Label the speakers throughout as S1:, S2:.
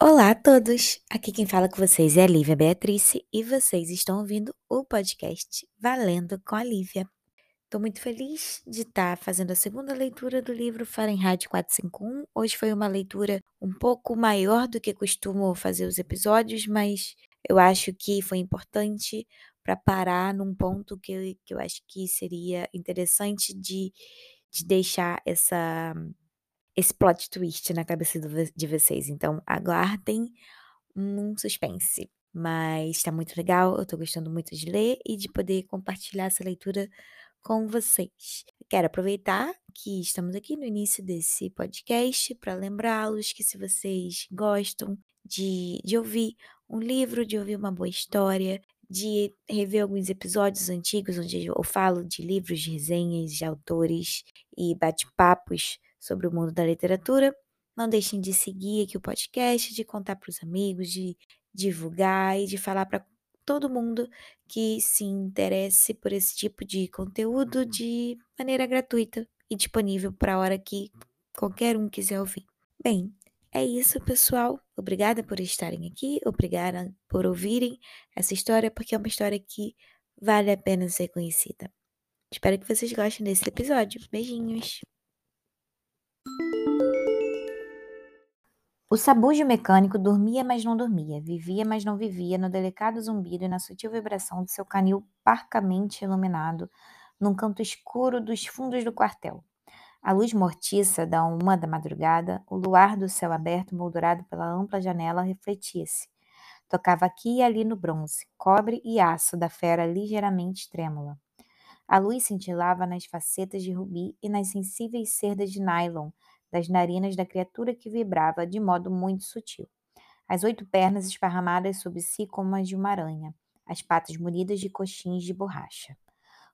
S1: Olá a todos! Aqui quem fala com vocês é a Lívia Beatriz e vocês estão ouvindo o podcast Valendo com a Lívia. Estou muito feliz de estar tá fazendo a segunda leitura do livro Fahrenheit 451. Hoje foi uma leitura um pouco maior do que costumo fazer os episódios, mas eu acho que foi importante para parar num ponto que eu, que eu acho que seria interessante de, de deixar essa esse plot twist na cabeça de vocês. Então, aguardem um suspense. Mas está muito legal, eu estou gostando muito de ler e de poder compartilhar essa leitura com vocês. Quero aproveitar que estamos aqui no início desse podcast para lembrá-los que se vocês gostam de, de ouvir um livro, de ouvir uma boa história, de rever alguns episódios antigos onde eu falo de livros, de resenhas, de autores e bate-papos sobre o mundo da literatura. Não deixem de seguir aqui o podcast, de contar para os amigos, de divulgar e de falar para todo mundo que se interesse por esse tipo de conteúdo de maneira gratuita e disponível para a hora que qualquer um quiser ouvir. Bem, é isso, pessoal. Obrigada por estarem aqui, obrigada por ouvirem essa história, porque é uma história que vale a pena ser conhecida. Espero que vocês gostem desse episódio. Beijinhos! O sabujo mecânico dormia, mas não dormia, vivia, mas não vivia, no delicado zumbido e na sutil vibração de seu canil parcamente iluminado, num canto escuro dos fundos do quartel. A luz mortiça da uma da madrugada, o luar do céu aberto moldurado pela ampla janela refletia-se. Tocava aqui e ali no bronze, cobre e aço da fera ligeiramente trêmula. A luz cintilava nas facetas de rubi e nas sensíveis cerdas de nylon das narinas da criatura que vibrava de modo muito sutil. As oito pernas esparramadas sob si como as de uma aranha, as patas munidas de coxins de borracha.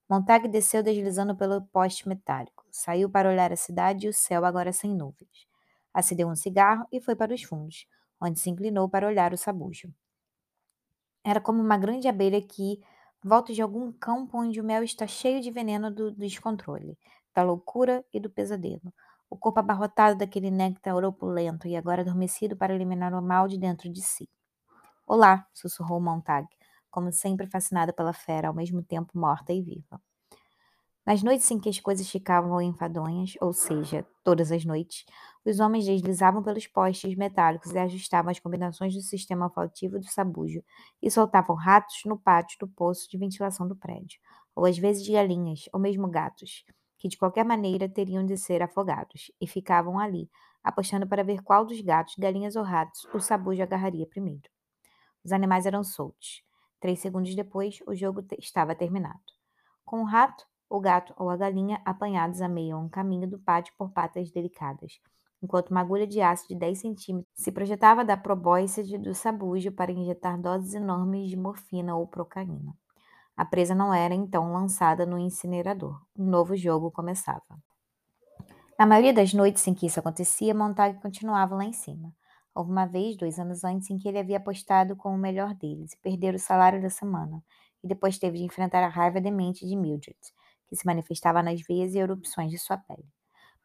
S1: Montag desceu deslizando pelo poste metálico. Saiu para olhar a cidade e o céu agora sem nuvens. Acendeu um cigarro e foi para os fundos, onde se inclinou para olhar o sabujo. Era como uma grande abelha que volta de algum campo onde o mel está cheio de veneno do descontrole, da loucura e do pesadelo o corpo abarrotado daquele néctar opulento e agora adormecido para eliminar o mal de dentro de si. Olá, sussurrou Montag, como sempre fascinada pela fera, ao mesmo tempo morta e viva. Nas noites em que as coisas ficavam enfadonhas, ou seja, todas as noites, os homens deslizavam pelos postes metálicos e ajustavam as combinações do sistema olfativo do sabujo e soltavam ratos no pátio do poço de ventilação do prédio, ou às vezes galinhas, ou mesmo gatos que de qualquer maneira teriam de ser afogados, e ficavam ali, apostando para ver qual dos gatos, galinhas ou ratos o sabujo agarraria primeiro. Os animais eram soltos. Três segundos depois, o jogo estava terminado. Com o rato, o gato ou a galinha apanhados a meio um caminho do pátio por patas delicadas, enquanto uma agulha de aço de 10 centímetros se projetava da probóscide do sabujo para injetar doses enormes de morfina ou procaína. A presa não era então lançada no incinerador. Um novo jogo começava. Na maioria das noites em que isso acontecia, Montag continuava lá em cima. Houve uma vez, dois anos antes, em que ele havia apostado com o melhor deles e perder o salário da semana, e depois teve de enfrentar a raiva demente de Mildred, que se manifestava nas veias e erupções de sua pele.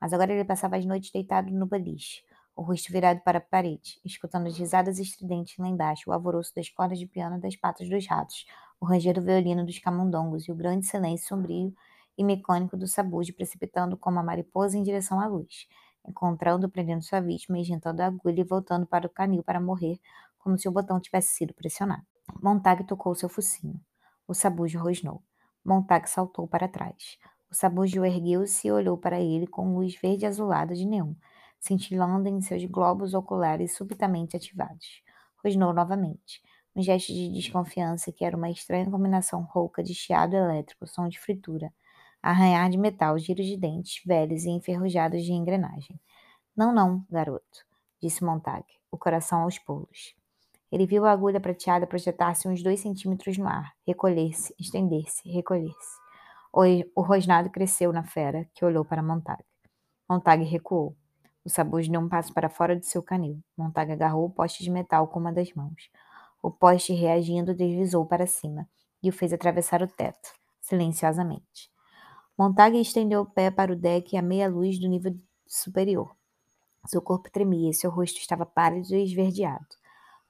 S1: Mas agora ele passava as noites deitado no beliche, o rosto virado para a parede, escutando as risadas estridentes lá embaixo, o alvoroço das cordas de piano das patas dos ratos, o ranger do violino dos camundongos e o grande silêncio sombrio e mecânico do sabujo precipitando como a mariposa em direção à luz, encontrando, prendendo sua vítima, injetando a agulha e voltando para o canil para morrer, como se o botão tivesse sido pressionado. Montag tocou seu focinho. O sabujo rosnou. Montag saltou para trás. O sabujo ergueu-se e olhou para ele com luz verde azulada de neon, cintilando em seus globos oculares subitamente ativados. Rosnou novamente um gesto de desconfiança que era uma estranha combinação rouca de chiado elétrico, som de fritura, arranhar de metal, giros de dentes velhos e enferrujados de engrenagem. Não, não, garoto, disse Montag, o coração aos pulos. Ele viu a agulha prateada projetar-se uns dois centímetros no ar, recolher-se, estender-se, recolher-se. O, rosnado cresceu na fera, que olhou para Montag. Montag recuou. O sabujo deu um passo para fora de seu canil. Montag agarrou o poste de metal com uma das mãos. O poste, reagindo, deslizou para cima e o fez atravessar o teto, silenciosamente. Montague estendeu o pé para o deck à meia luz do nível superior. Seu corpo tremia seu rosto estava pálido e esverdeado.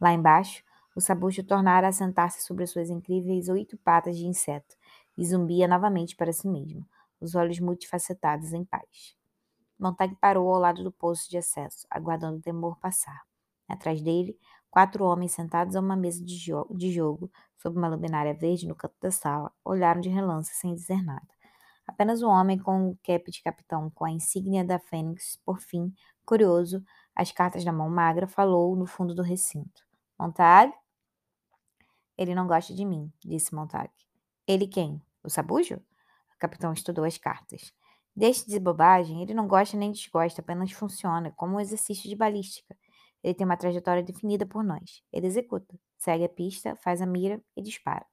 S1: Lá embaixo, o sabucho tornara a sentar-se sobre suas incríveis oito patas de inseto e zumbia novamente para si mesmo, os olhos multifacetados em paz. Montague parou ao lado do poço de acesso, aguardando o temor passar. Atrás dele, quatro homens sentados a uma mesa de, jo de jogo, sob uma luminária verde no canto da sala, olharam de relance sem dizer nada. Apenas o homem com o cap de capitão, com a insígnia da Fênix, por fim, curioso, as cartas na mão magra, falou no fundo do recinto. Montague? Ele não gosta de mim, disse Montague. Ele quem? O sabujo? O capitão estudou as cartas. Deixe de bobagem, ele não gosta nem desgosta, apenas funciona, como um exercício de balística. Ele tem uma trajetória definida por nós. Ele executa, segue a pista, faz a mira e dispara.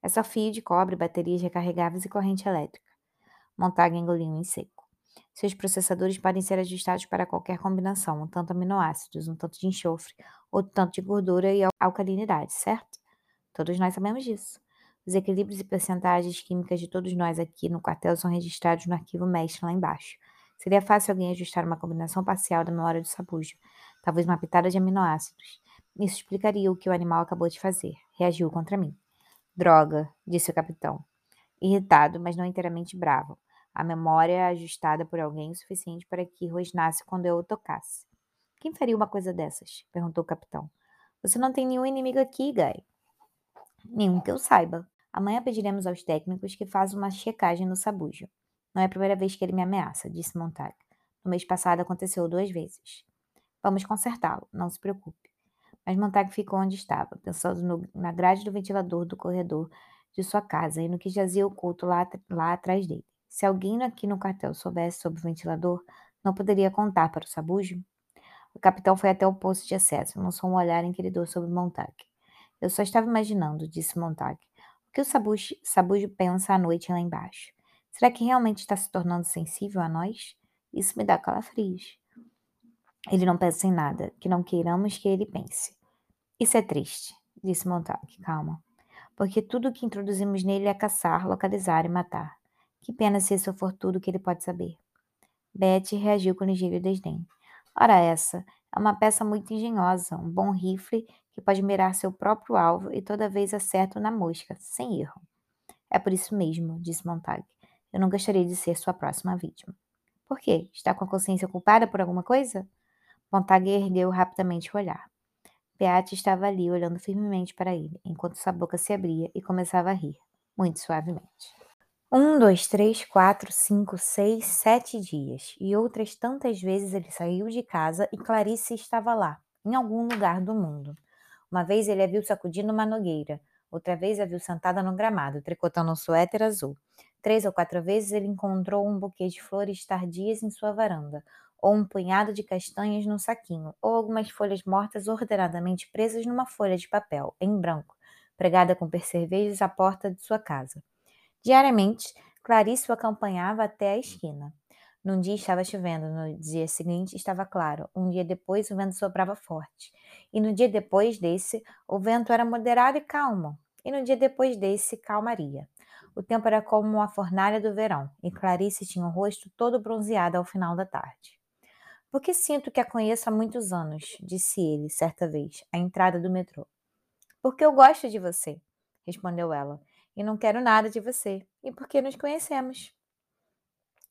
S1: É só fio de cobre, baterias recarregáveis e corrente elétrica. Montague engoliu em seco. Seus processadores podem ser ajustados para qualquer combinação, um tanto aminoácidos, um tanto de enxofre, outro tanto de gordura e alcalinidade, certo? Todos nós sabemos disso. Os equilíbrios e percentagens químicas de todos nós aqui no quartel são registrados no arquivo mestre lá embaixo. Seria fácil alguém ajustar uma combinação parcial da memória do sabujo, talvez uma pitada de aminoácidos. Isso explicaria o que o animal acabou de fazer. Reagiu contra mim. Droga, disse o capitão. Irritado, mas não inteiramente bravo. A memória ajustada por alguém o suficiente para que rosnasse quando eu o tocasse. Quem faria uma coisa dessas? perguntou o capitão. Você não tem nenhum inimigo aqui, Guy. Nenhum que eu saiba. Amanhã pediremos aos técnicos que façam uma checagem no sabujo. Não é a primeira vez que ele me ameaça, disse Montague. No mês passado aconteceu duas vezes. Vamos consertá-lo, não se preocupe. Mas Montague ficou onde estava, pensando no, na grade do ventilador do corredor de sua casa e no que jazia oculto lá, lá atrás dele. Se alguém aqui no quartel soubesse sobre o ventilador, não poderia contar para o sabujo? O capitão foi até o posto de acesso lançou um olhar inquiridor sobre Montague. Eu só estava imaginando, disse Montague. O que o sabujo, sabujo pensa à noite lá embaixo? Será que realmente está se tornando sensível a nós? Isso me dá calafrios. Ele não pensa em nada, que não queiramos que ele pense. Isso é triste, disse Montague, calma. Porque tudo o que introduzimos nele é caçar, localizar e matar. Que pena se isso for tudo que ele pode saber. Betty reagiu com ligeiro desdém. Ora essa, é uma peça muito engenhosa, um bom rifle que pode mirar seu próprio alvo e toda vez acerta na mosca, sem erro. É por isso mesmo, disse Montague. Eu não gostaria de ser sua próxima vítima. Por quê? Está com a consciência culpada por alguma coisa? Montague ergueu rapidamente o olhar. Beate estava ali, olhando firmemente para ele, enquanto sua boca se abria e começava a rir, muito suavemente. Um, dois, três, quatro, cinco, seis, sete dias, e outras tantas vezes ele saiu de casa e Clarice estava lá, em algum lugar do mundo. Uma vez ele a viu sacudindo uma nogueira, outra vez a viu sentada no gramado, tricotando um suéter azul. Três ou quatro vezes ele encontrou um buquê de flores tardias em sua varanda, ou um punhado de castanhas num saquinho, ou algumas folhas mortas ordenadamente presas numa folha de papel, em branco, pregada com percevejos à porta de sua casa. Diariamente, Clarice o acompanhava até a esquina. Num dia estava chovendo, no dia seguinte estava claro, um dia depois o vento soprava forte, e no dia depois desse o vento era moderado e calmo, e no dia depois desse calmaria. O tempo era como a fornalha do verão, e Clarice tinha o rosto todo bronzeado ao final da tarde. Porque sinto que a conheço há muitos anos, disse ele, certa vez, à entrada do metrô. Porque eu gosto de você, respondeu ela, e não quero nada de você, e porque nos conhecemos.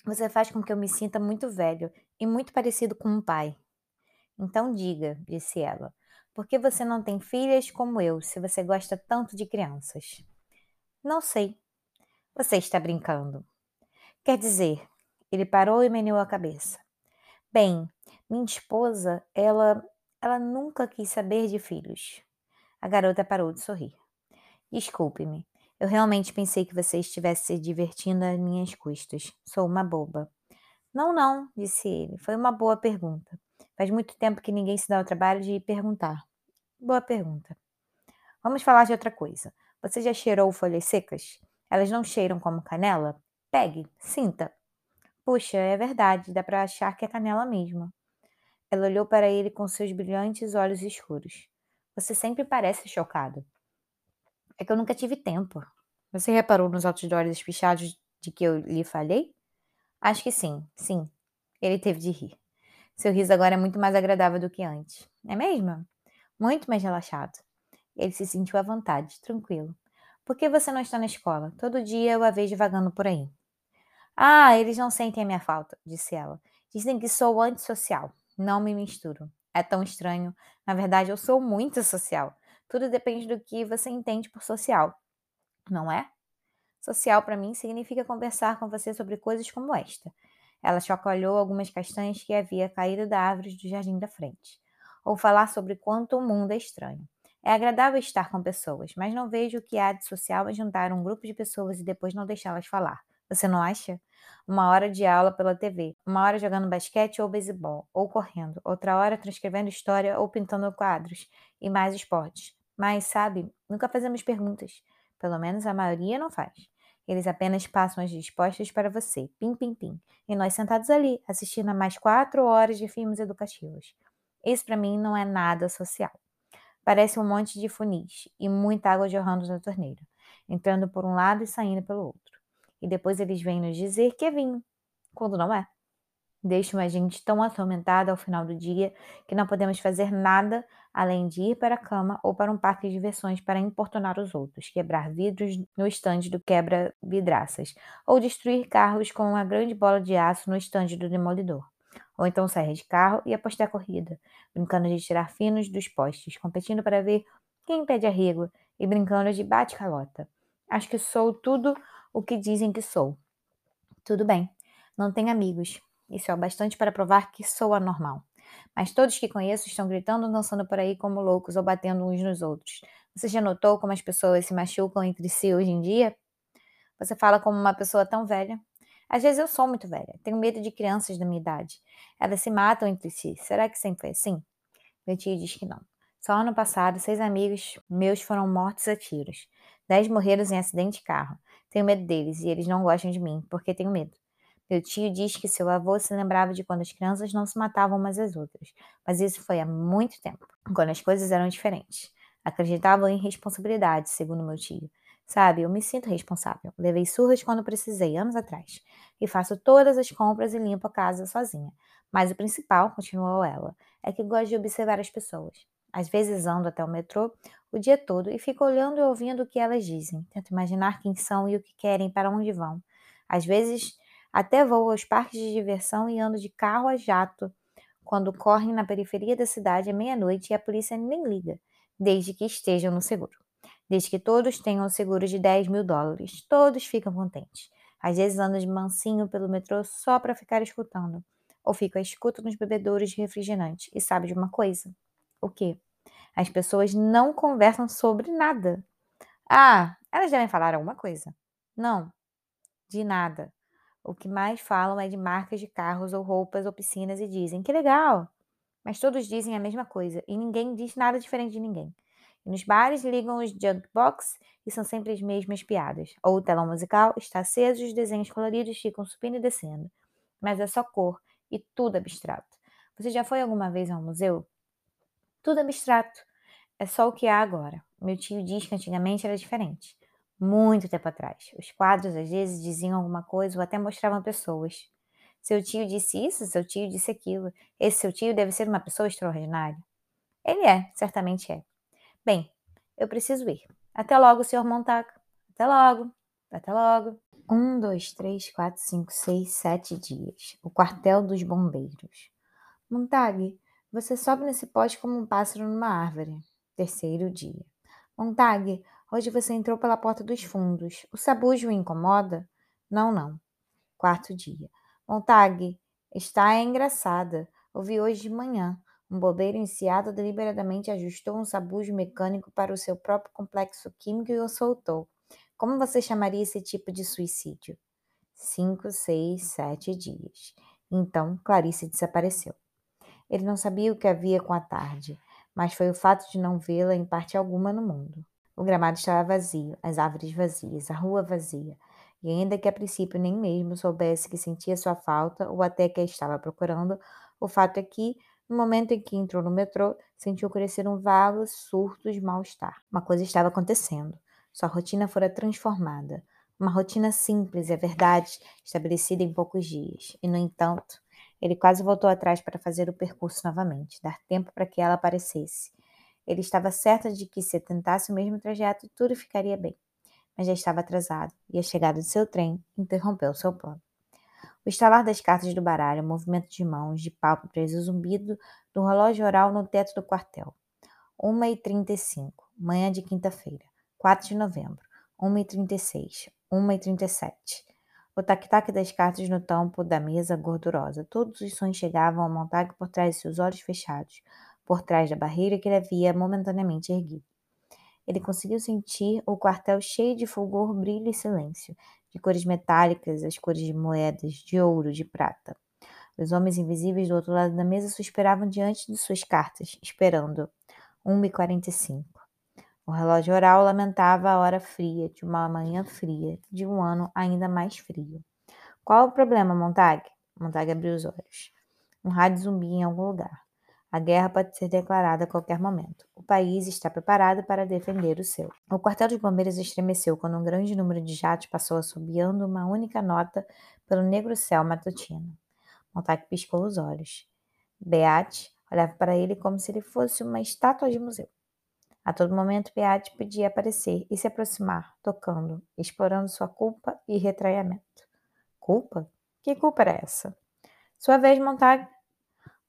S1: Você faz com que eu me sinta muito velho e muito parecido com um pai. Então diga, disse ela, por que você não tem filhas como eu, se você gosta tanto de crianças? Não sei. Você está brincando. Quer dizer, ele parou e meneou a cabeça. Bem, minha esposa, ela, ela nunca quis saber de filhos. A garota parou de sorrir. Desculpe-me, eu realmente pensei que você estivesse se divertindo às minhas custas. Sou uma boba. Não, não, disse ele. Foi uma boa pergunta. Faz muito tempo que ninguém se dá o trabalho de perguntar. Boa pergunta. Vamos falar de outra coisa. Você já cheirou folhas secas? Elas não cheiram como canela? Pegue, sinta. Puxa, é verdade, dá para achar que é canela mesmo. Ela olhou para ele com seus brilhantes olhos escuros. Você sempre parece chocado. É que eu nunca tive tempo. Você reparou nos outdoors espichados de que eu lhe falei? Acho que sim, sim. Ele teve de rir. Seu riso agora é muito mais agradável do que antes. É mesmo? Muito mais relaxado. Ele se sentiu à vontade, tranquilo. Por que você não está na escola? Todo dia eu a vejo vagando por aí. Ah, eles não sentem a minha falta, disse ela. Dizem que sou antissocial. Não me misturo. É tão estranho. Na verdade, eu sou muito social. Tudo depende do que você entende por social. Não é? Social para mim significa conversar com você sobre coisas como esta. Ela chacoalhou algumas castanhas que havia caído da árvore do jardim da frente. Ou falar sobre quanto o mundo é estranho. É agradável estar com pessoas, mas não vejo o que há de social em juntar um grupo de pessoas e depois não deixá-las falar. Você não acha? Uma hora de aula pela TV, uma hora jogando basquete ou beisebol, ou correndo, outra hora transcrevendo história ou pintando quadros, e mais esportes. Mas, sabe, nunca fazemos perguntas. Pelo menos a maioria não faz. Eles apenas passam as respostas para você, pim, pim, pim. E nós sentados ali, assistindo a mais quatro horas de filmes educativos. Isso para mim não é nada social. Parece um monte de funis e muita água jorrando na torneira, entrando por um lado e saindo pelo outro e depois eles vêm nos dizer que é vinho, quando não é. Deixam a gente tão atormentada ao final do dia que não podemos fazer nada além de ir para a cama ou para um parque de diversões para importunar os outros, quebrar vidros no estande do quebra-vidraças, ou destruir carros com uma grande bola de aço no estande do demolidor. Ou então sair de carro e apostar corrida, brincando de tirar finos dos postes, competindo para ver quem pede arrego e brincando de bate-calota. Acho que sou tudo o que dizem que sou. Tudo bem, não tenho amigos. Isso é o bastante para provar que sou anormal. Mas todos que conheço estão gritando, dançando por aí como loucos ou batendo uns nos outros. Você já notou como as pessoas se machucam entre si hoje em dia? Você fala como uma pessoa tão velha. Às vezes eu sou muito velha. Tenho medo de crianças da minha idade. Elas se matam entre si. Será que sempre foi assim? Meu tio diz que não. Só ano passado, seis amigos meus foram mortos a tiros. Dez morreram em acidente de carro. Tenho medo deles e eles não gostam de mim, porque tenho medo. Meu tio diz que seu avô se lembrava de quando as crianças não se matavam umas às outras, mas isso foi há muito tempo, quando as coisas eram diferentes. Acreditavam em responsabilidade, segundo meu tio. Sabe, eu me sinto responsável. Levei surras quando precisei, anos atrás. E faço todas as compras e limpo a casa sozinha. Mas o principal, continuou ela, é que gosto de observar as pessoas. Às vezes ando até o metrô o dia todo e fico olhando e ouvindo o que elas dizem. Tento imaginar quem são e o que querem, para onde vão. Às vezes até vou aos parques de diversão e ando de carro a jato quando correm na periferia da cidade à meia-noite e a polícia nem liga, desde que estejam no seguro. Desde que todos tenham o seguro de 10 mil dólares, todos ficam contentes. Às vezes ando de mansinho pelo metrô só para ficar escutando. Ou fico a escuta nos bebedouros de refrigerante. E sabe de uma coisa? O quê? As pessoas não conversam sobre nada. Ah, elas devem falar alguma coisa. Não, de nada. O que mais falam é de marcas de carros ou roupas ou piscinas e dizem que legal. Mas todos dizem a mesma coisa e ninguém diz nada diferente de ninguém. E nos bares ligam os jukebox e são sempre as mesmas piadas. Ou o telão musical está aceso e os desenhos coloridos ficam subindo e descendo. Mas é só cor e tudo abstrato. Você já foi alguma vez a um museu? Tudo abstrato. É só o que há agora. Meu tio diz que antigamente era diferente. Muito tempo atrás. Os quadros às vezes diziam alguma coisa ou até mostravam pessoas. Seu tio disse isso, seu tio disse aquilo. Esse seu tio deve ser uma pessoa extraordinária. Ele é, certamente é. Bem, eu preciso ir. Até logo, senhor Montag. Até logo. Até logo. Um, dois, três, quatro, cinco, seis, sete dias. O quartel dos bombeiros. Montag, você sobe nesse poste como um pássaro numa árvore. Terceiro dia. Montag, hoje você entrou pela porta dos fundos. O sabujo o incomoda? Não, não. Quarto dia. Montag, está engraçada. Ouvi hoje de manhã. Um bobeiro enseado deliberadamente ajustou um sabujo mecânico para o seu próprio complexo químico e o soltou. Como você chamaria esse tipo de suicídio? Cinco, seis, sete dias. Então, Clarice desapareceu. Ele não sabia o que havia com a tarde, mas foi o fato de não vê-la em parte alguma no mundo. O gramado estava vazio, as árvores vazias, a rua vazia, e ainda que a princípio nem mesmo soubesse que sentia sua falta ou até que a estava procurando, o fato é que, No momento em que entrou no metrô, sentiu crescer um vago surto de mal-estar. Uma coisa estava acontecendo. Sua rotina fora transformada. Uma rotina simples, é verdade, estabelecida em poucos dias. E, no entanto, ele quase voltou atrás para fazer o percurso novamente, dar tempo para que ela aparecesse. Ele estava certo de que, se tentasse o mesmo trajeto, tudo ficaria bem. Mas já estava atrasado, e a chegada de seu trem interrompeu seu plano. O estalar das cartas do baralho, o movimento de mãos, de pálpebras, o zumbido do relógio oral no teto do quartel. 1h35, manhã de quinta-feira, 4 de novembro. 1h36, 1h37. O tac-tac das cartas no tampo da mesa gordurosa. Todos os sons chegavam a Montague por trás de seus olhos fechados, por trás da barreira que ele havia momentaneamente erguido. Ele conseguiu sentir o quartel cheio de fulgor, brilho e silêncio, de cores metálicas, as cores de moedas, de ouro, de prata. Os homens invisíveis do outro lado da mesa suspiravam diante de suas cartas, esperando. 1h45. O relógio oral lamentava a hora fria, de uma manhã fria, de um ano ainda mais frio. Qual o problema, Montag? Montag abriu os olhos. Um rádio zumbia em algum lugar. A guerra pode ser declarada a qualquer momento. O país está preparado para defender o seu. O quartel de bombeiros estremeceu quando um grande número de jatos passou assobiando uma única nota pelo negro céu matutino. Montague piscou os olhos. Beate olhava para ele como se ele fosse uma estátua de museu. A todo momento, Beate podia aparecer e se aproximar, tocando, explorando sua culpa e retraimento. Culpa? Que culpa era essa? Sua vez, Montague,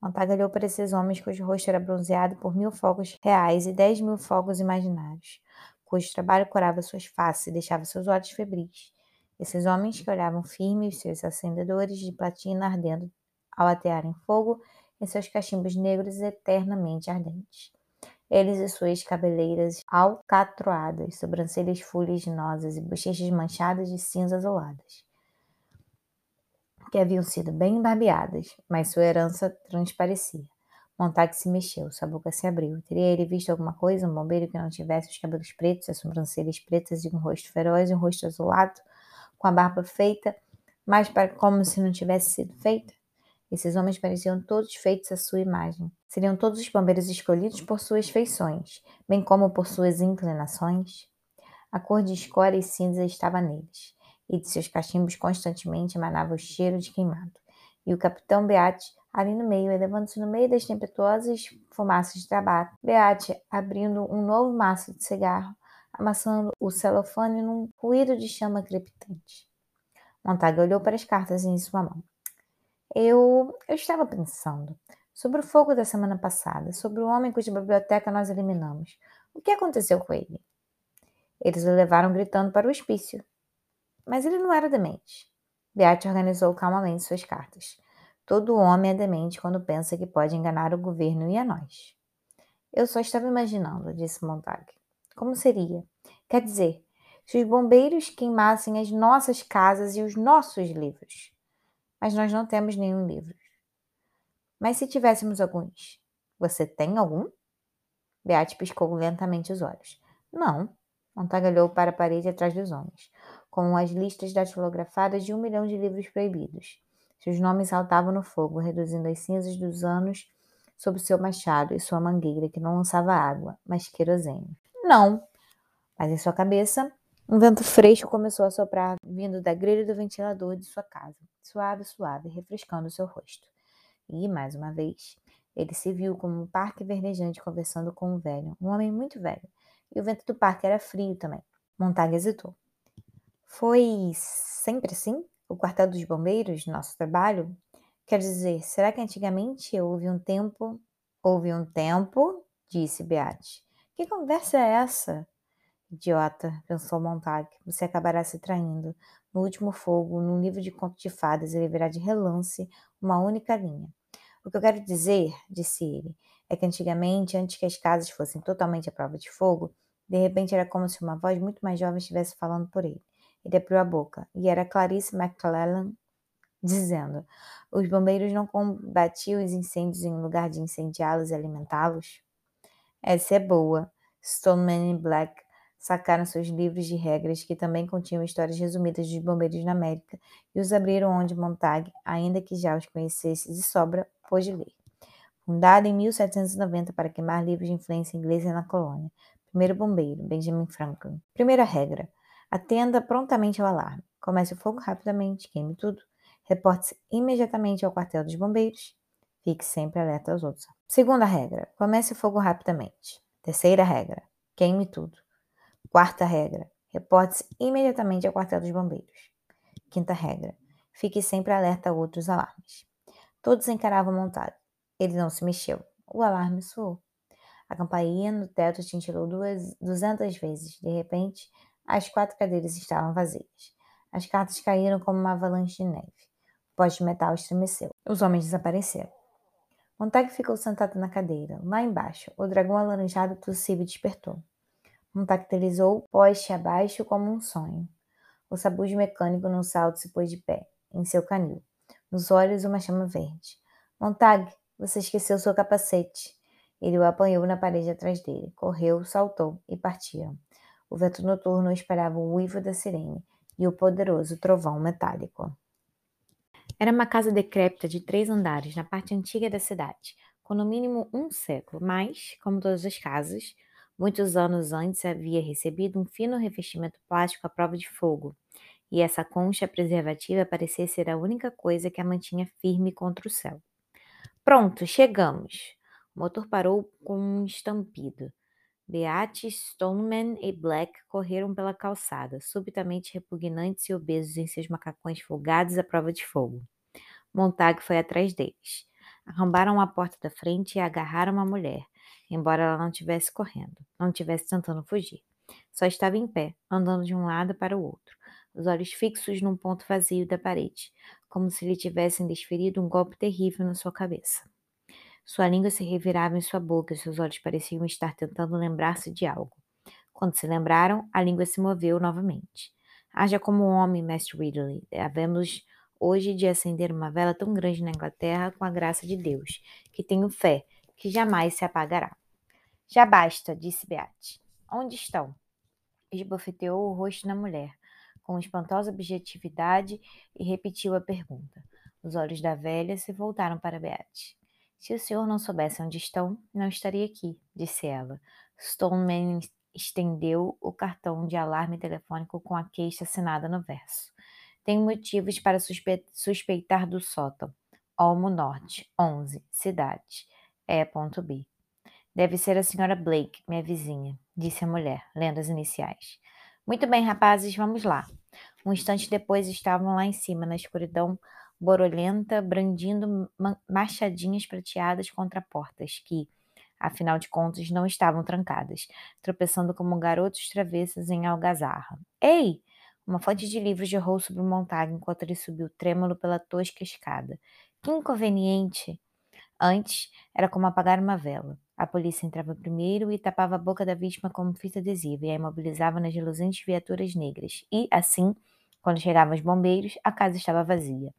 S1: Montague olhou para esses homens cujo rosto era bronzeado por mil fogos reais e dez mil fogos imaginários, cujo trabalho curava suas faces e deixava seus olhos febris. Esses homens que olhavam firmes seus acendedores de platina ardendo ao atearem fogo em seus cachimbos negros eternamente ardentes. Eles e suas cabeleiras alcatroadas, sobrancelhas fuliginosas e bochechas manchadas de cinza azuladas que haviam sido bem barbeadas, mas sua herança transparecia. Montague se mexeu, sua boca se abriu. Teria ele visto alguma coisa, um bombeiro que não tivesse os cabelos pretos, as sobrancelhas pretas e um rosto feroz e um rosto azulado, com a barba feita, mas para, como se não tivesse sido feita? Esses homens pareciam todos feitos à sua imagem. Seriam todos os bombeiros escolhidos por suas feições, bem como por suas inclinações? A cor de escória e cinza estava neles e de seus cachimbos constantemente emanava o cheiro de queimado. E o capitão Beate ali no meio, elevando-se no meio das tempestuosas fumaças de tabaco. Beate abrindo um novo maço de cigarro, amassando o celofane num ruído de chama crepitante. Montague olhou para as cartas em sua mão. Eu, eu estava pensando sobre o fogo da semana passada, sobre o homem cuja biblioteca nós eliminamos. O que aconteceu com ele? Eles o levaram gritando para o hospício. Mas ele não era demente. Beate organizou calmamente suas cartas. Todo homem é demente quando pensa que pode enganar o governo e a nós. Eu só estava imaginando, disse Montague. Como seria? Quer dizer, se os bombeiros queimassem as nossas casas e os nossos livros. Mas nós não temos nenhum livro. Mas se tivéssemos alguns? Você tem algum? Beate piscou lentamente os olhos. Não. Montague olhou para a parede atrás dos homens com as listas datilografadas de um milhão de livros proibidos. Seus nomes saltavam no fogo, reduzindo as cinzas dos anos sob seu machado e sua mangueira, que não lançava água, mas querosene. Não! Mas em sua cabeça, um vento fresco começou a soprar, vindo da grelha do ventilador de sua casa, suave, suave, refrescando seu rosto. E, mais uma vez, ele se viu como um parque verdejante conversando com um velho, um homem muito velho. E o vento do parque era frio também. Montague hesitou. Foi sempre assim? O quartel dos bombeiros, nosso trabalho? Quer dizer, será que antigamente houve um tempo? Houve um tempo, disse Beate. Que conversa é essa? Idiota, pensou Montag. Você acabará se traindo. No último fogo, num livro de contos de fadas, ele verá de relance uma única linha. O que eu quero dizer, disse ele, é que antigamente, antes que as casas fossem totalmente à prova de fogo, de repente era como se uma voz muito mais jovem estivesse falando por ele. Ele abriu a boca, e era Clarice McClellan dizendo: Os bombeiros não combatiam os incêndios em lugar de incendiá-los e alimentá-los? Essa é boa. Stoneman Black sacaram seus livros de regras, que também continham histórias resumidas dos bombeiros na América, e os abriram onde Montague, ainda que já os conhecesse de sobra, pôde ler. fundada em 1790 para queimar livros de influência inglesa na colônia. Primeiro bombeiro, Benjamin Franklin. Primeira regra: atenda prontamente ao alarme. Comece o fogo rapidamente, queime tudo. Reporte-se imediatamente ao quartel dos bombeiros. Fique sempre alerta aos outros. Segunda regra: comece o fogo rapidamente. Terceira regra: queime tudo. Quarta regra: reporte-se imediatamente ao quartel dos bombeiros. Quinta regra: fique sempre alerta a outros alarmes. Todos encaravam montado. Ele não se mexeu. O alarme soou. A campainha no teto tintilou duas, duzentas vezes. De repente, as quatro cadeiras estavam vazias. As cartas caíram como uma avalanche de neve. O poste de metal estremeceu. Os homens desapareceram. Montag ficou sentado na cadeira. Lá embaixo, o dragão alaranjado tossiu e despertou. Montag deslizou poste abaixo como um sonho. O sabujo mecânico num salto se pôs de pé, em seu canil. Nos olhos, uma chama verde. Montag, você esqueceu seu capacete. Ele o apanhou na parede atrás dele. Correu, saltou e partiram. O vento noturno esperava o uivo da sirene e o poderoso trovão metálico. Era uma casa decrépita de três andares na parte antiga da cidade, com no mínimo um século, mas, como todas as casas, muitos anos antes havia recebido um fino revestimento plástico à prova de fogo, e essa concha preservativa parecia ser a única coisa que a mantinha firme contra o céu. Pronto, chegamos! O motor parou com um estampido. Beate, Stoneman e Black correram pela calçada, subitamente repugnantes e obesos em seus macacões folgados à prova de fogo. Montag foi atrás deles. Arrombaram a porta da frente e agarraram a mulher, embora ela não estivesse correndo, não estivesse tentando fugir. Só estava em pé, andando de um lado para o outro, os olhos fixos num ponto vazio da parede, como se lhe tivessem desferido um golpe terrível na sua cabeça. Sua língua se revirava em sua boca e seus olhos pareciam estar tentando lembrar-se de algo. Quando se lembraram, a língua se moveu novamente. Haja como homem, Mestre Ridley. Havemos hoje de acender uma vela tão grande na Inglaterra com a graça de Deus, que tenho fé, que jamais se apagará. Já basta, disse Beate. Onde estão? Esbofeteou o rosto na mulher, com espantosa objetividade, e repetiu a pergunta. Os olhos da velha se voltaram para Beate. Se o senhor não soubesse onde estão, não estaria aqui, disse ela. Stoneman estendeu o cartão de alarme telefônico com a queixa assinada no verso. Tenho motivos para suspe suspeitar do sótão. Olmo Norte, 11, cidade. É ponto B. Deve ser a senhora Blake, minha vizinha, disse a mulher, lendo as iniciais. Muito bem, rapazes, vamos lá. Um instante depois estavam lá em cima, na escuridão borolenta, brandindo machadinhas prateadas contra portas que, afinal de contas, não estavam trancadas, tropeçando como garotos travessos em algazarra. Ei! Uma fonte de livros jorrou sobre o montague enquanto ele subiu trêmulo pela tosca escada. Que inconveniente! Antes, era como apagar uma vela. A polícia entrava primeiro e tapava a boca da vítima como fita adesiva e a imobilizava nas reluzentes viaturas negras. E, assim, quando chegavam os bombeiros, a casa estava vazia.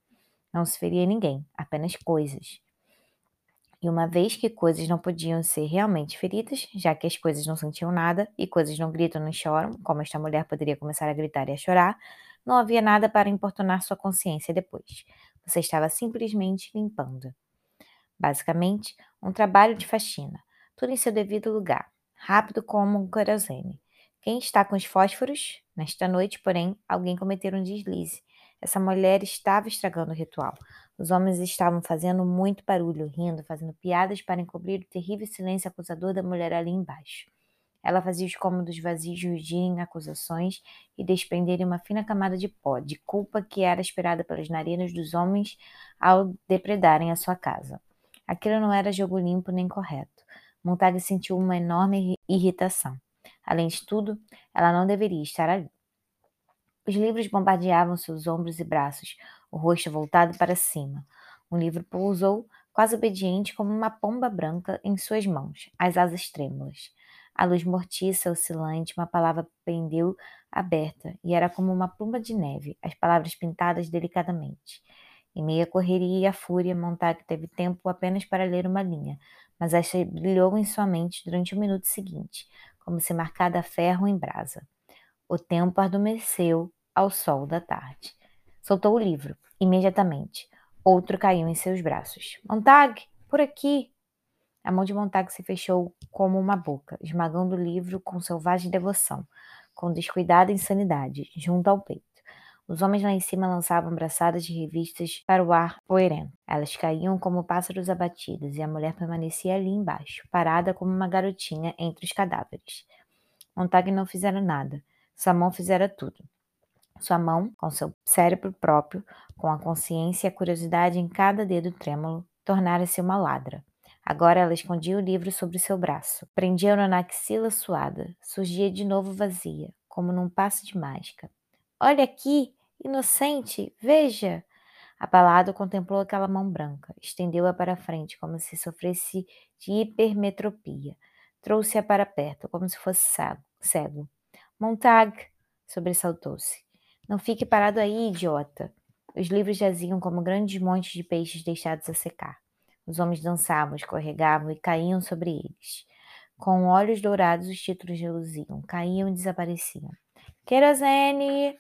S1: Não se feria ninguém, apenas coisas. E uma vez que coisas não podiam ser realmente feridas, já que as coisas não sentiam nada e coisas não gritam nem choram, como esta mulher poderia começar a gritar e a chorar, não havia nada para importunar sua consciência depois. Você estava simplesmente limpando. Basicamente, um trabalho de faxina, tudo em seu devido lugar, rápido como um querosene. Quem está com os fósforos? Nesta noite, porém, alguém cometeu um deslize essa mulher estava estragando o ritual. Os homens estavam fazendo muito barulho, rindo, fazendo piadas para encobrir o terrível silêncio acusador da mulher ali embaixo. Ela fazia os cômodos vazios rugirem acusações e desprenderem uma fina camada de pó, de culpa que era esperada pelas narinas dos homens ao depredarem a sua casa. Aquilo não era jogo limpo nem correto. Montag sentiu uma enorme irritação. Além de tudo, ela não deveria estar ali. Os livros bombardeavam seus ombros e braços, o rosto voltado para cima. Um livro pousou, quase obediente como uma pomba branca, em suas mãos, as asas trêmulas. A luz mortiça, oscilante, uma palavra pendeu aberta, e era como uma pluma de neve, as palavras pintadas delicadamente. Em meia correria e a fúria, Montag teve tempo apenas para ler uma linha, mas esta brilhou em sua mente durante o minuto seguinte, como se marcada a ferro em brasa. O tempo adormeceu ao sol da tarde. Soltou o livro, imediatamente. Outro caiu em seus braços. Montag, por aqui! A mão de Montag se fechou como uma boca, esmagando o livro com selvagem devoção, com descuidada insanidade, junto ao peito. Os homens lá em cima lançavam braçadas de revistas para o ar poerento. Elas caíam como pássaros abatidos e a mulher permanecia ali embaixo, parada como uma garotinha entre os cadáveres. Montag não fizera nada. Sua mão fizera tudo. Sua mão, com seu cérebro próprio, com a consciência e a curiosidade em cada dedo trêmulo, tornara-se uma ladra. Agora ela escondia o livro sobre seu braço, prendia-o na axila suada, surgia de novo vazia, como num passe de mágica. Olha aqui, inocente, veja! Abalado, contemplou aquela mão branca, estendeu-a para frente, como se sofresse de hipermetropia. Trouxe-a para perto, como se fosse cego. Montag! sobressaltou-se. Não fique parado aí, idiota! Os livros jaziam como grandes montes de peixes deixados a secar. Os homens dançavam, escorregavam e caíam sobre eles. Com olhos dourados, os títulos reluziam, caíam e desapareciam. Querosene!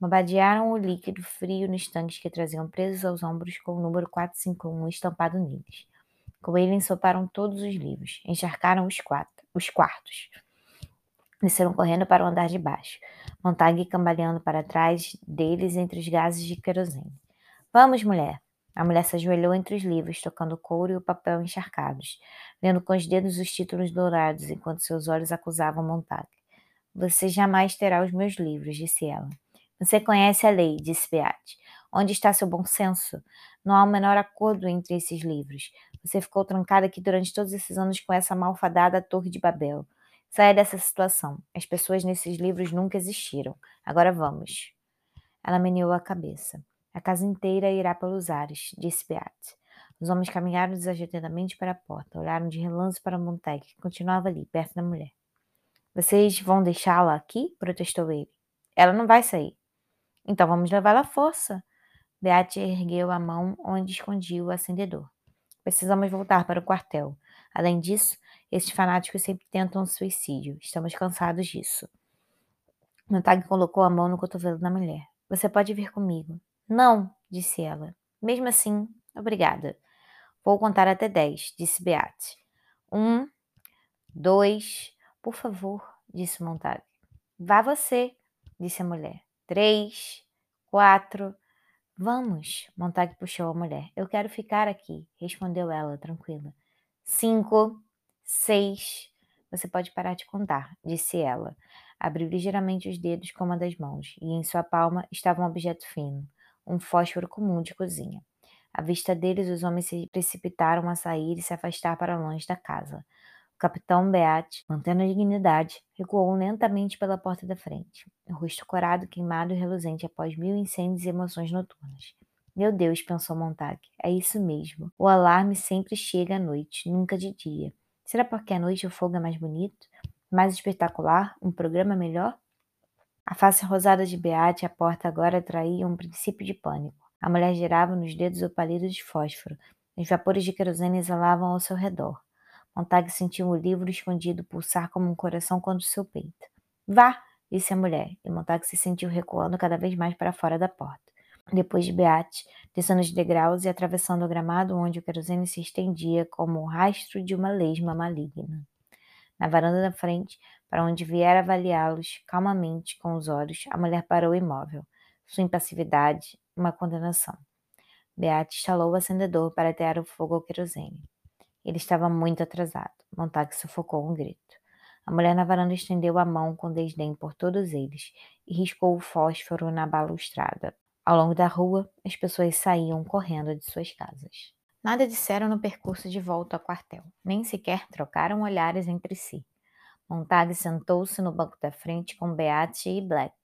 S1: Bombardearam o líquido frio nos tanques que traziam presos aos ombros com o número 451 estampado neles. Com ele ensoparam todos os livros, encharcaram os, quatro, os quartos. Desceram correndo para o andar de baixo, Montag cambaleando para trás deles entre os gases de querosene. Vamos, mulher! A mulher se ajoelhou entre os livros, tocando o couro e o papel encharcados, lendo com os dedos os títulos dourados, enquanto seus olhos acusavam Montag. Você jamais terá os meus livros, disse ela. Você conhece a lei, disse Beate. Onde está seu bom senso? Não há o menor acordo entre esses livros. Você ficou trancada aqui durante todos esses anos com essa malfadada Torre de Babel. Saia dessa situação. As pessoas nesses livros nunca existiram. Agora vamos. Ela meneou a cabeça. A casa inteira irá pelos ares, disse Beate. Os homens caminharam desajeitadamente para a porta, olharam de relance para Montag, que continuava ali, perto da mulher. Vocês vão deixá-la aqui? protestou ele. Ela não vai sair. Então vamos levá-la à força. Beate ergueu a mão onde escondia o acendedor. Precisamos voltar para o quartel. Além disso, esses fanáticos sempre tentam suicídio. Estamos cansados disso. Montag colocou a mão no cotovelo da mulher. Você pode vir comigo. Não, disse ela. Mesmo assim, obrigada. Vou contar até dez, disse Beate. Um, dois, por favor, disse Montag. Vá você, disse a mulher. Três, quatro. Vamos, Montag puxou a mulher. Eu quero ficar aqui, respondeu ela, tranquila. Cinco, seis. Você pode parar de contar, disse ela. Abriu ligeiramente os dedos com uma das mãos, e em sua palma estava um objeto fino, um fósforo comum de cozinha. À vista deles, os homens se precipitaram a sair e se afastar para longe da casa capitão Beate, mantendo a dignidade, recuou lentamente pela porta da frente, o rosto corado, queimado e reluzente após mil incêndios e emoções noturnas. Meu Deus, pensou Montag, é isso mesmo. O alarme sempre chega à noite, nunca de dia. Será porque à noite o fogo é mais bonito? Mais espetacular? Um programa melhor? A face rosada de Beate à porta agora traía um princípio de pânico. A mulher girava nos dedos o palito de fósforo. Os vapores de querosene exalavam ao seu redor. Montag sentiu o livro escondido pulsar como um coração contra o seu peito. Vá, disse a mulher, e Montag se sentiu recuando cada vez mais para fora da porta. Depois de Beate, descendo os degraus e atravessando o gramado onde o querosene se estendia como o rastro de uma lesma maligna. Na varanda da frente, para onde viera avaliá-los calmamente com os olhos, a mulher parou imóvel. Sua impassividade, uma condenação. Beate instalou o acendedor para atear o fogo ao querosene. Ele estava muito atrasado. Montag sufocou um grito. A mulher na varanda estendeu a mão com desdém por todos eles e riscou o fósforo na balustrada. Ao longo da rua, as pessoas saíam correndo de suas casas. Nada disseram no percurso de volta ao quartel, nem sequer trocaram olhares entre si. Montag sentou-se no banco da frente com Beate e Black,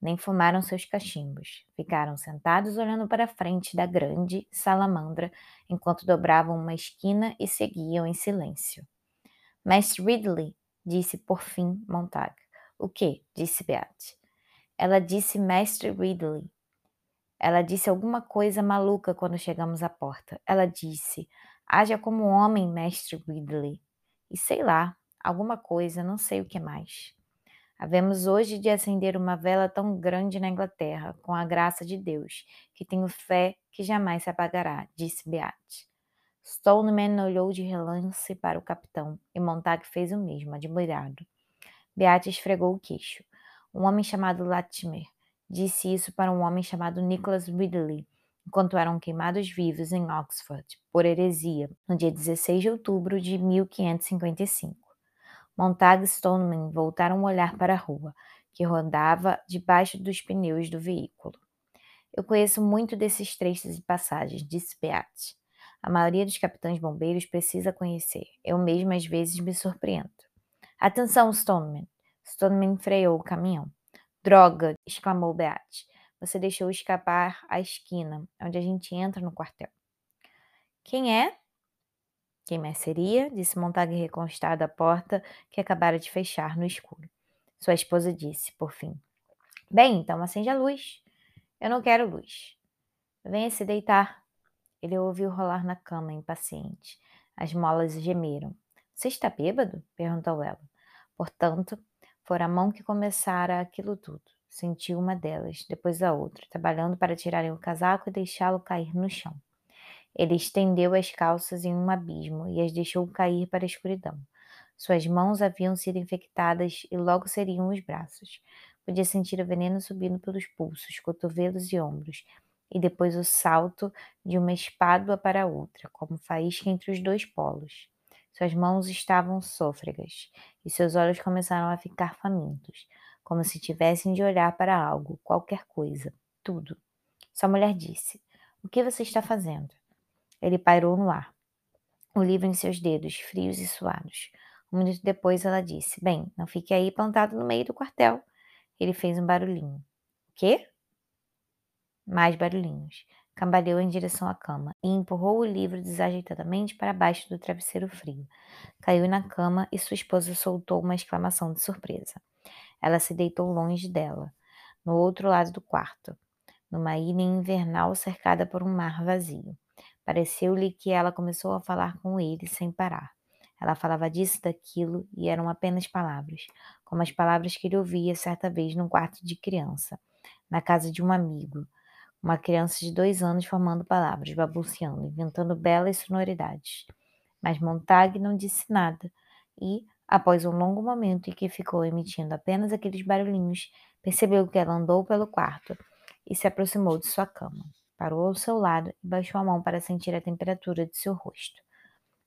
S1: nem fumaram seus cachimbos. Ficaram sentados olhando para a frente da grande salamandra enquanto dobravam uma esquina e seguiam em silêncio. Mestre Ridley, disse por fim Montag. O que? disse Beate. Ela disse Mestre Ridley. Ela disse alguma coisa maluca quando chegamos à porta. Ela disse: Haja como homem, Mestre Ridley. E sei lá, alguma coisa, não sei o que mais. Havemos hoje de acender uma vela tão grande na Inglaterra, com a graça de Deus, que tenho fé que jamais se apagará, disse Beate. Stoneman olhou de relance para o capitão e Montag fez o mesmo, admirado. Beate esfregou o queixo. Um homem chamado Latimer disse isso para um homem chamado Nicholas Ridley, enquanto eram queimados vivos em Oxford, por heresia, no dia 16 de outubro de 1555. Montag e Stoneman voltaram a olhar para a rua, que rodava debaixo dos pneus do veículo. Eu conheço muito desses trechos e passagens, disse Beate. A maioria dos capitães bombeiros precisa conhecer. Eu mesmo às vezes me surpreendo. Atenção, Stoneman. Stoneman freou o caminhão. Droga! exclamou Beate. Você deixou escapar a esquina, onde a gente entra no quartel. Quem é? Quem mais seria? disse Montague recostado à porta que acabara de fechar no escuro. Sua esposa disse, por fim. Bem, então acende a luz. Eu não quero luz. Venha se deitar. Ele ouviu rolar na cama, impaciente. As molas gemeram. Você está bêbado? perguntou ela. Portanto, fora a mão que começara aquilo tudo. Sentiu uma delas, depois a outra, trabalhando para tirarem o casaco e deixá-lo cair no chão. Ele estendeu as calças em um abismo e as deixou cair para a escuridão. Suas mãos haviam sido infectadas e logo seriam os braços. Podia sentir o veneno subindo pelos pulsos, cotovelos e ombros, e depois o salto de uma espádua para outra, como faísca entre os dois polos. Suas mãos estavam sôfregas, e seus olhos começaram a ficar famintos, como se tivessem de olhar para algo, qualquer coisa, tudo. Sua mulher disse: O que você está fazendo? Ele pairou no ar, o livro em seus dedos, frios e suados. Um minuto depois ela disse: Bem, não fique aí plantado no meio do quartel. Ele fez um barulhinho. Quê? Mais barulhinhos. Cambaleou em direção à cama e empurrou o livro desajeitadamente para baixo do travesseiro frio. Caiu na cama e sua esposa soltou uma exclamação de surpresa. Ela se deitou longe dela, no outro lado do quarto, numa ilha invernal cercada por um mar vazio. Pareceu-lhe que ela começou a falar com ele sem parar. Ela falava disso, daquilo, e eram apenas palavras, como as palavras que ele ouvia certa vez num quarto de criança, na casa de um amigo. Uma criança de dois anos formando palavras, balbuciando, inventando belas sonoridades. Mas Montag não disse nada, e, após um longo momento em que ficou emitindo apenas aqueles barulhinhos, percebeu que ela andou pelo quarto e se aproximou de sua cama. Parou ao seu lado e baixou a mão para sentir a temperatura de seu rosto.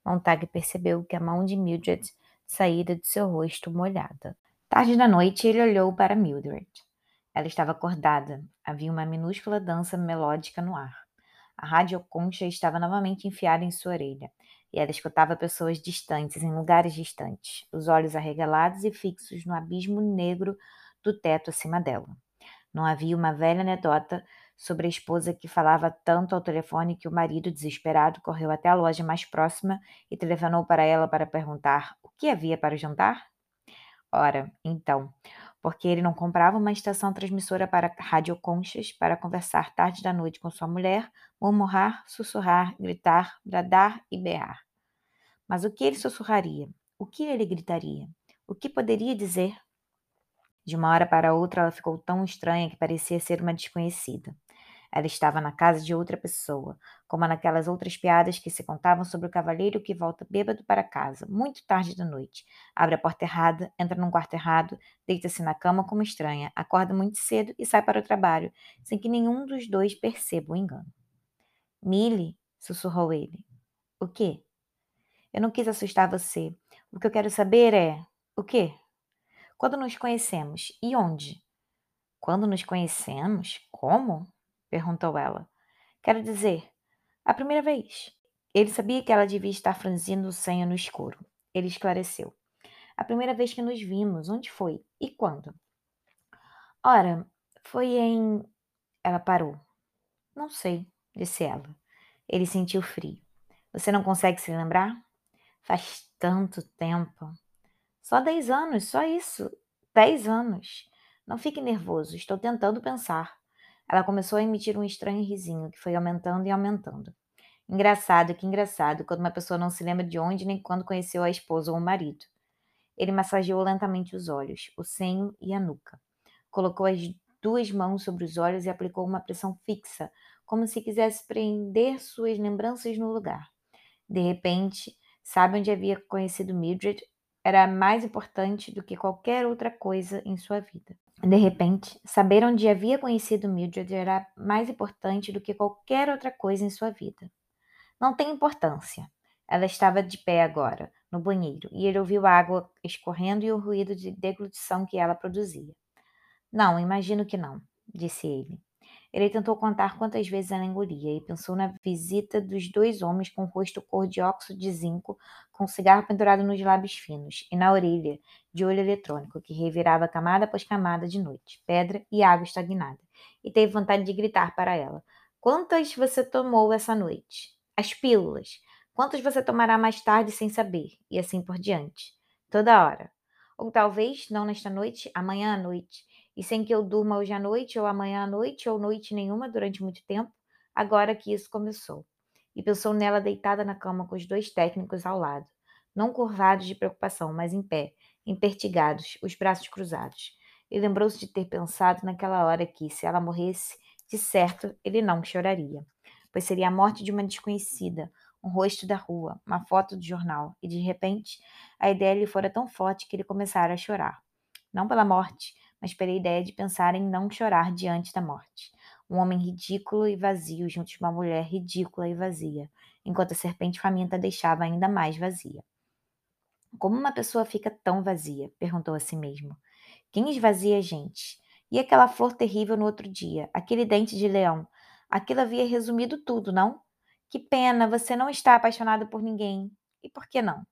S1: Montag percebeu que a mão de Mildred saíra de seu rosto molhada. Tarde da noite, ele olhou para Mildred. Ela estava acordada. Havia uma minúscula dança melódica no ar. A radioconcha estava novamente enfiada em sua orelha, e ela escutava pessoas distantes, em lugares distantes, os olhos arregalados e fixos no abismo negro do teto acima dela. Não havia uma velha anedota sobre a esposa que falava tanto ao telefone que o marido, desesperado, correu até a loja mais próxima e telefonou para ela para perguntar o que havia para o jantar? Ora, então, porque ele não comprava uma estação transmissora para radioconchas para conversar tarde da noite com sua mulher, murmurar, sussurrar, gritar, bradar e berrar. Mas o que ele sussurraria? O que ele gritaria? O que poderia dizer? De uma hora para outra, ela ficou tão estranha que parecia ser uma desconhecida. Ela estava na casa de outra pessoa, como naquelas outras piadas que se contavam sobre o cavalheiro que volta bêbado para casa, muito tarde da noite. Abre a porta errada, entra num quarto errado, deita-se na cama como estranha, acorda muito cedo e sai para o trabalho, sem que nenhum dos dois perceba o engano. Millie, sussurrou ele. O quê? Eu não quis assustar você. O que eu quero saber é. O quê? Quando nos conhecemos e onde? Quando nos conhecemos? Como? Perguntou ela. Quero dizer, a primeira vez. Ele sabia que ela devia estar franzindo o senho no escuro. Ele esclareceu. A primeira vez que nos vimos, onde foi e quando? Ora, foi em. Ela parou. Não sei, disse ela. Ele sentiu frio. Você não consegue se lembrar? Faz tanto tempo. Só dez anos, só isso. Dez anos. Não fique nervoso, estou tentando pensar. Ela começou a emitir um estranho risinho que foi aumentando e aumentando. Engraçado, que engraçado, quando uma pessoa não se lembra de onde nem quando conheceu a esposa ou o marido. Ele massageou lentamente os olhos, o senho e a nuca. Colocou as duas mãos sobre os olhos e aplicou uma pressão fixa, como se quisesse prender suas lembranças no lugar. De repente, sabe onde havia conhecido Mildred era mais importante do que qualquer outra coisa em sua vida. De repente, saber onde havia conhecido Mildred era mais importante do que qualquer outra coisa em sua vida. Não tem importância. Ela estava de pé agora, no banheiro, e ele ouviu a água escorrendo e o ruído de deglutição que ela produzia. Não, imagino que não, disse ele. Ele tentou contar quantas vezes ela engolia e pensou na visita dos dois homens com o rosto cor de óxido de zinco, com cigarro pendurado nos lábios finos, e na orelha, de olho eletrônico, que revirava camada após camada de noite, pedra e água estagnada. E teve vontade de gritar para ela: Quantas você tomou essa noite? As pílulas. Quantas você tomará mais tarde sem saber? E assim por diante. Toda hora. Ou talvez, não nesta noite, amanhã à noite e sem que eu durma hoje à noite, ou amanhã à noite, ou noite nenhuma durante muito tempo, agora que isso começou. E pensou nela deitada na cama com os dois técnicos ao lado, não curvados de preocupação, mas em pé, empertigados, os braços cruzados. E lembrou-se de ter pensado naquela hora que, se ela morresse, de certo ele não choraria, pois seria a morte de uma desconhecida, um rosto da rua, uma foto do jornal, e de repente a ideia lhe fora tão forte que ele começara a chorar. Não pela morte, mas pela ideia de pensar em não chorar diante da morte. Um homem ridículo e vazio junto de uma mulher ridícula e vazia, enquanto a serpente faminta deixava ainda mais vazia. Como uma pessoa fica tão vazia? perguntou a si mesmo. Quem esvazia a gente? E aquela flor terrível no outro dia, aquele dente de leão? Aquilo havia resumido tudo, não? Que pena, você não está apaixonado por ninguém. E por que não?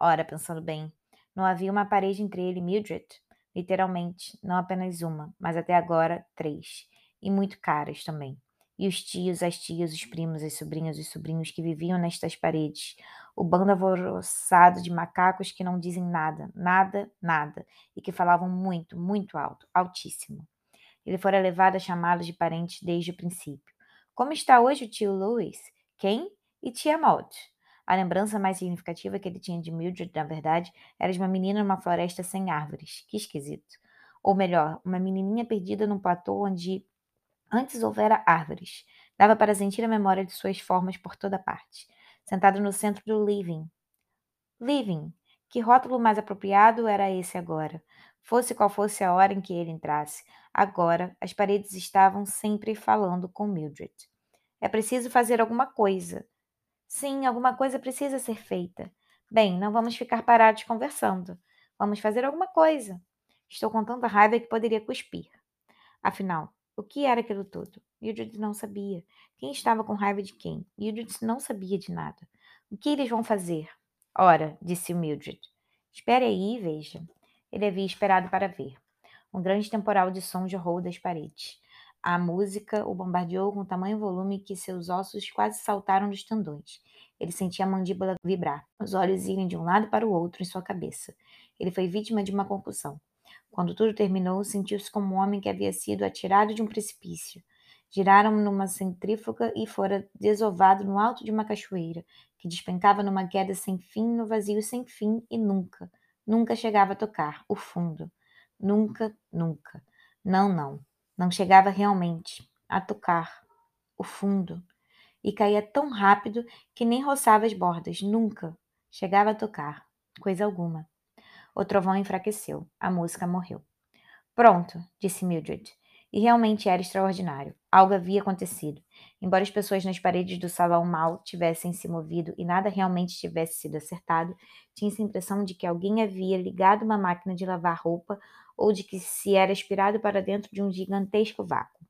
S1: Ora, pensando bem, não havia uma parede entre ele e Mildred? Literalmente, não apenas uma, mas até agora três. E muito caras também. E os tios, as tias, os primos, as sobrinhas, os sobrinhos que viviam nestas paredes. O bando alvoroçado de macacos que não dizem nada, nada, nada. E que falavam muito, muito alto, altíssimo. Ele fora levado a chamá-los de parentes desde o princípio. Como está hoje o tio Louis? Quem? E tia Maud? A lembrança mais significativa que ele tinha de Mildred, na verdade, era de uma menina numa floresta sem árvores. Que esquisito. Ou melhor, uma menininha perdida num platô onde antes houvera árvores. Dava para sentir a memória de suas formas por toda parte. Sentado no centro do living. Living. Que rótulo mais apropriado era esse agora? Fosse qual fosse a hora em que ele entrasse. Agora, as paredes estavam sempre falando com Mildred. É preciso fazer alguma coisa. Sim, alguma coisa precisa ser feita. Bem, não vamos ficar parados conversando. Vamos fazer alguma coisa. Estou com tanta raiva que poderia cuspir. Afinal, o que era aquilo tudo? Mildred não sabia. Quem estava com raiva de quem? Mildred não sabia de nada. O que eles vão fazer? Ora, disse Mildred. Espere aí e veja. Ele havia esperado para ver. Um grande temporal de som jorrou das paredes. A música o bombardeou com tamanho volume que seus ossos quase saltaram dos tendões. Ele sentia a mandíbula vibrar, os olhos irem de um lado para o outro em sua cabeça. Ele foi vítima de uma concussão. Quando tudo terminou, sentiu-se como um homem que havia sido atirado de um precipício. Giraram numa centrífuga e fora desovado no alto de uma cachoeira, que despencava numa queda sem fim, no vazio sem fim e nunca, nunca chegava a tocar o fundo. Nunca, nunca. Não, não. Não chegava realmente a tocar o fundo e caía tão rápido que nem roçava as bordas, nunca chegava a tocar coisa alguma. O trovão enfraqueceu, a música morreu. Pronto, disse Mildred. E realmente era extraordinário. Algo havia acontecido. Embora as pessoas nas paredes do salão mal tivessem se movido e nada realmente tivesse sido acertado, tinha-se a impressão de que alguém havia ligado uma máquina de lavar roupa ou de que se era aspirado para dentro de um gigantesco vácuo.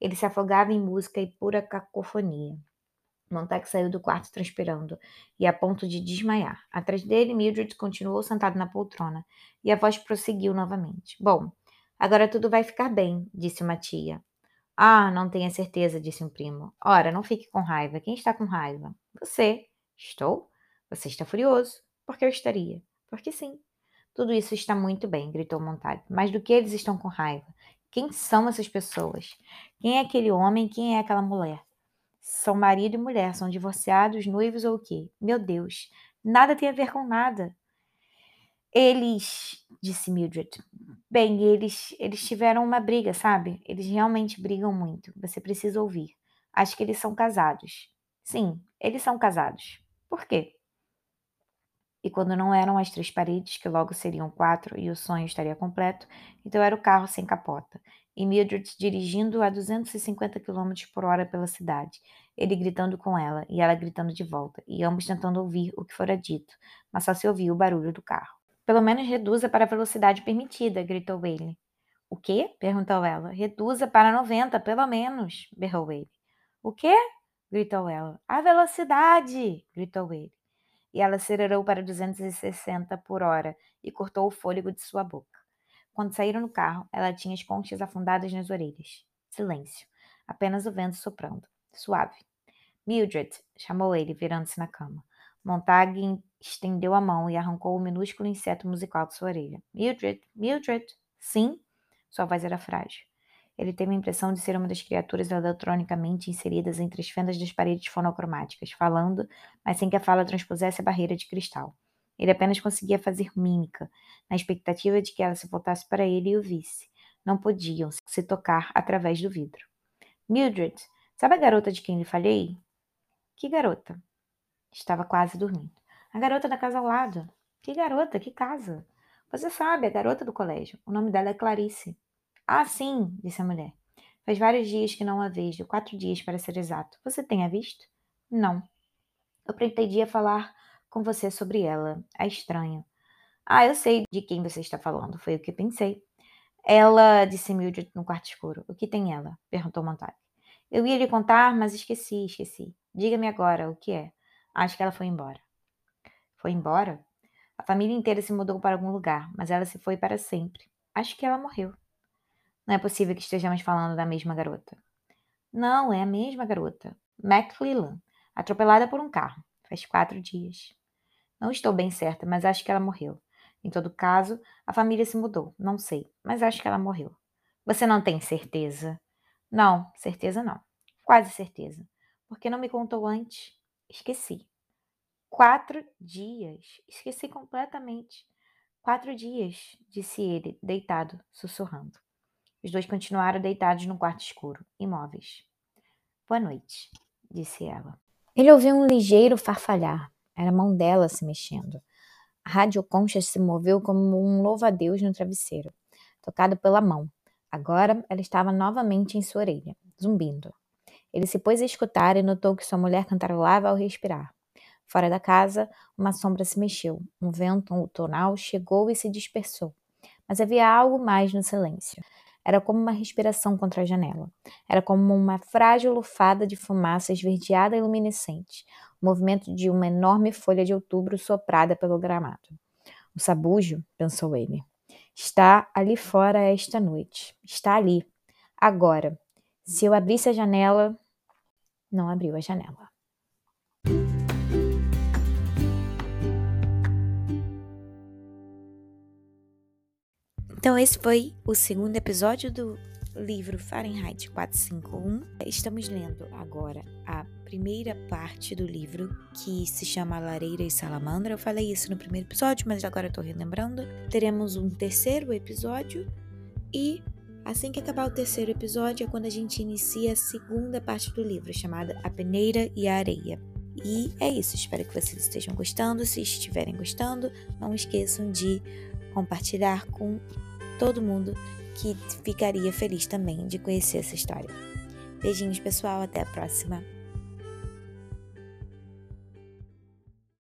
S1: Ele se afogava em música e pura cacofonia. Montague saiu do quarto transpirando e a ponto de desmaiar. Atrás dele, Mildred continuou sentado na poltrona e a voz prosseguiu novamente. Bom, agora tudo vai ficar bem, disse uma tia. Ah, não tenha certeza, disse um primo. Ora, não fique com raiva. Quem está com raiva? Você. Estou? Você está furioso. Por que eu estaria? Porque sim. Tudo isso está muito bem, gritou Montague. Mas do que eles estão com raiva? Quem são essas pessoas? Quem é aquele homem quem é aquela mulher? São marido e mulher, são divorciados, noivos ou o quê? Meu Deus, nada tem a ver com nada. Eles, disse Mildred. Bem, eles, eles tiveram uma briga, sabe? Eles realmente brigam muito. Você precisa ouvir. Acho que eles são casados. Sim, eles são casados. Por quê? E quando não eram as três paredes, que logo seriam quatro e o sonho estaria completo, então era o carro sem capota. E Mildred dirigindo a 250 km por hora pela cidade, ele gritando com ela e ela gritando de volta, e ambos tentando ouvir o que fora dito, mas só se ouvia o barulho do carro. Pelo menos reduza para a velocidade permitida, gritou ele. O quê? perguntou ela. Reduza para 90, pelo menos, berrou ele. O quê? gritou ela. A velocidade! gritou ele e ela acelerou para 260 por hora e cortou o fôlego de sua boca. Quando saíram no carro, ela tinha as conchas afundadas nas orelhas. Silêncio. Apenas o vento soprando. Suave. Mildred, chamou ele, virando-se na cama. Montague estendeu a mão e arrancou o minúsculo inseto musical de sua orelha. Mildred, Mildred. Sim? Sua voz era frágil. Ele teve a impressão de ser uma das criaturas eletronicamente inseridas entre as fendas das paredes fonocromáticas, falando, mas sem que a fala transpusesse a barreira de cristal. Ele apenas conseguia fazer mímica, na expectativa de que ela se voltasse para ele e o visse. Não podiam se tocar através do vidro. Mildred, sabe a garota de quem lhe falei? Que garota? Estava quase dormindo. A garota da casa ao lado. Que garota? Que casa? Você sabe, a garota do colégio. O nome dela é Clarice. Ah, sim, disse a mulher. Faz vários dias que não a vejo, quatro dias para ser exato. Você tem a visto? Não. Eu pretendia falar com você sobre ela. É estranho. Ah, eu sei de quem você está falando, foi o que pensei. Ela, disse Mildred no quarto escuro. O que tem ela? perguntou Montague. Eu ia lhe contar, mas esqueci, esqueci. Diga-me agora o que é. Acho que ela foi embora. Foi embora? A família inteira se mudou para algum lugar, mas ela se foi para sempre. Acho que ela morreu. Não é possível que estejamos falando da mesma garota. Não, é a mesma garota. McClellan, atropelada por um carro. Faz quatro dias. Não estou bem certa, mas acho que ela morreu. Em todo caso, a família se mudou. Não sei, mas acho que ela morreu. Você não tem certeza? Não, certeza não. Quase certeza. Porque não me contou antes? Esqueci. Quatro dias. Esqueci completamente. Quatro dias, disse ele, deitado, sussurrando. Os dois continuaram deitados no quarto escuro, imóveis. Boa noite, disse ela. Ele ouviu um ligeiro farfalhar. Era a mão dela se mexendo. A radioconcha se moveu como um louva-a-Deus no travesseiro, tocado pela mão. Agora ela estava novamente em sua orelha, zumbindo. Ele se pôs a escutar e notou que sua mulher cantarolava ao respirar. Fora da casa, uma sombra se mexeu. Um vento outonal chegou e se dispersou. Mas havia algo mais no silêncio. Era como uma respiração contra a janela. Era como uma frágil lufada de fumaça esverdeada e luminescente, o movimento de uma enorme folha de outubro soprada pelo gramado. O sabujo, pensou ele, está ali fora esta noite. Está ali. Agora. Se eu abrisse a janela. Não abriu a janela. Então, esse foi o segundo episódio do livro Fahrenheit 451. Estamos lendo agora a primeira parte do livro, que se chama Lareira e Salamandra. Eu falei isso no primeiro episódio, mas agora estou relembrando. Teremos um terceiro episódio e assim que acabar o terceiro episódio é quando a gente inicia a segunda parte do livro, chamada A Peneira e a Areia. E é isso, espero que vocês estejam gostando. Se estiverem gostando, não esqueçam de compartilhar com todo mundo que ficaria feliz também de conhecer essa história. Beijinhos, pessoal, até a próxima.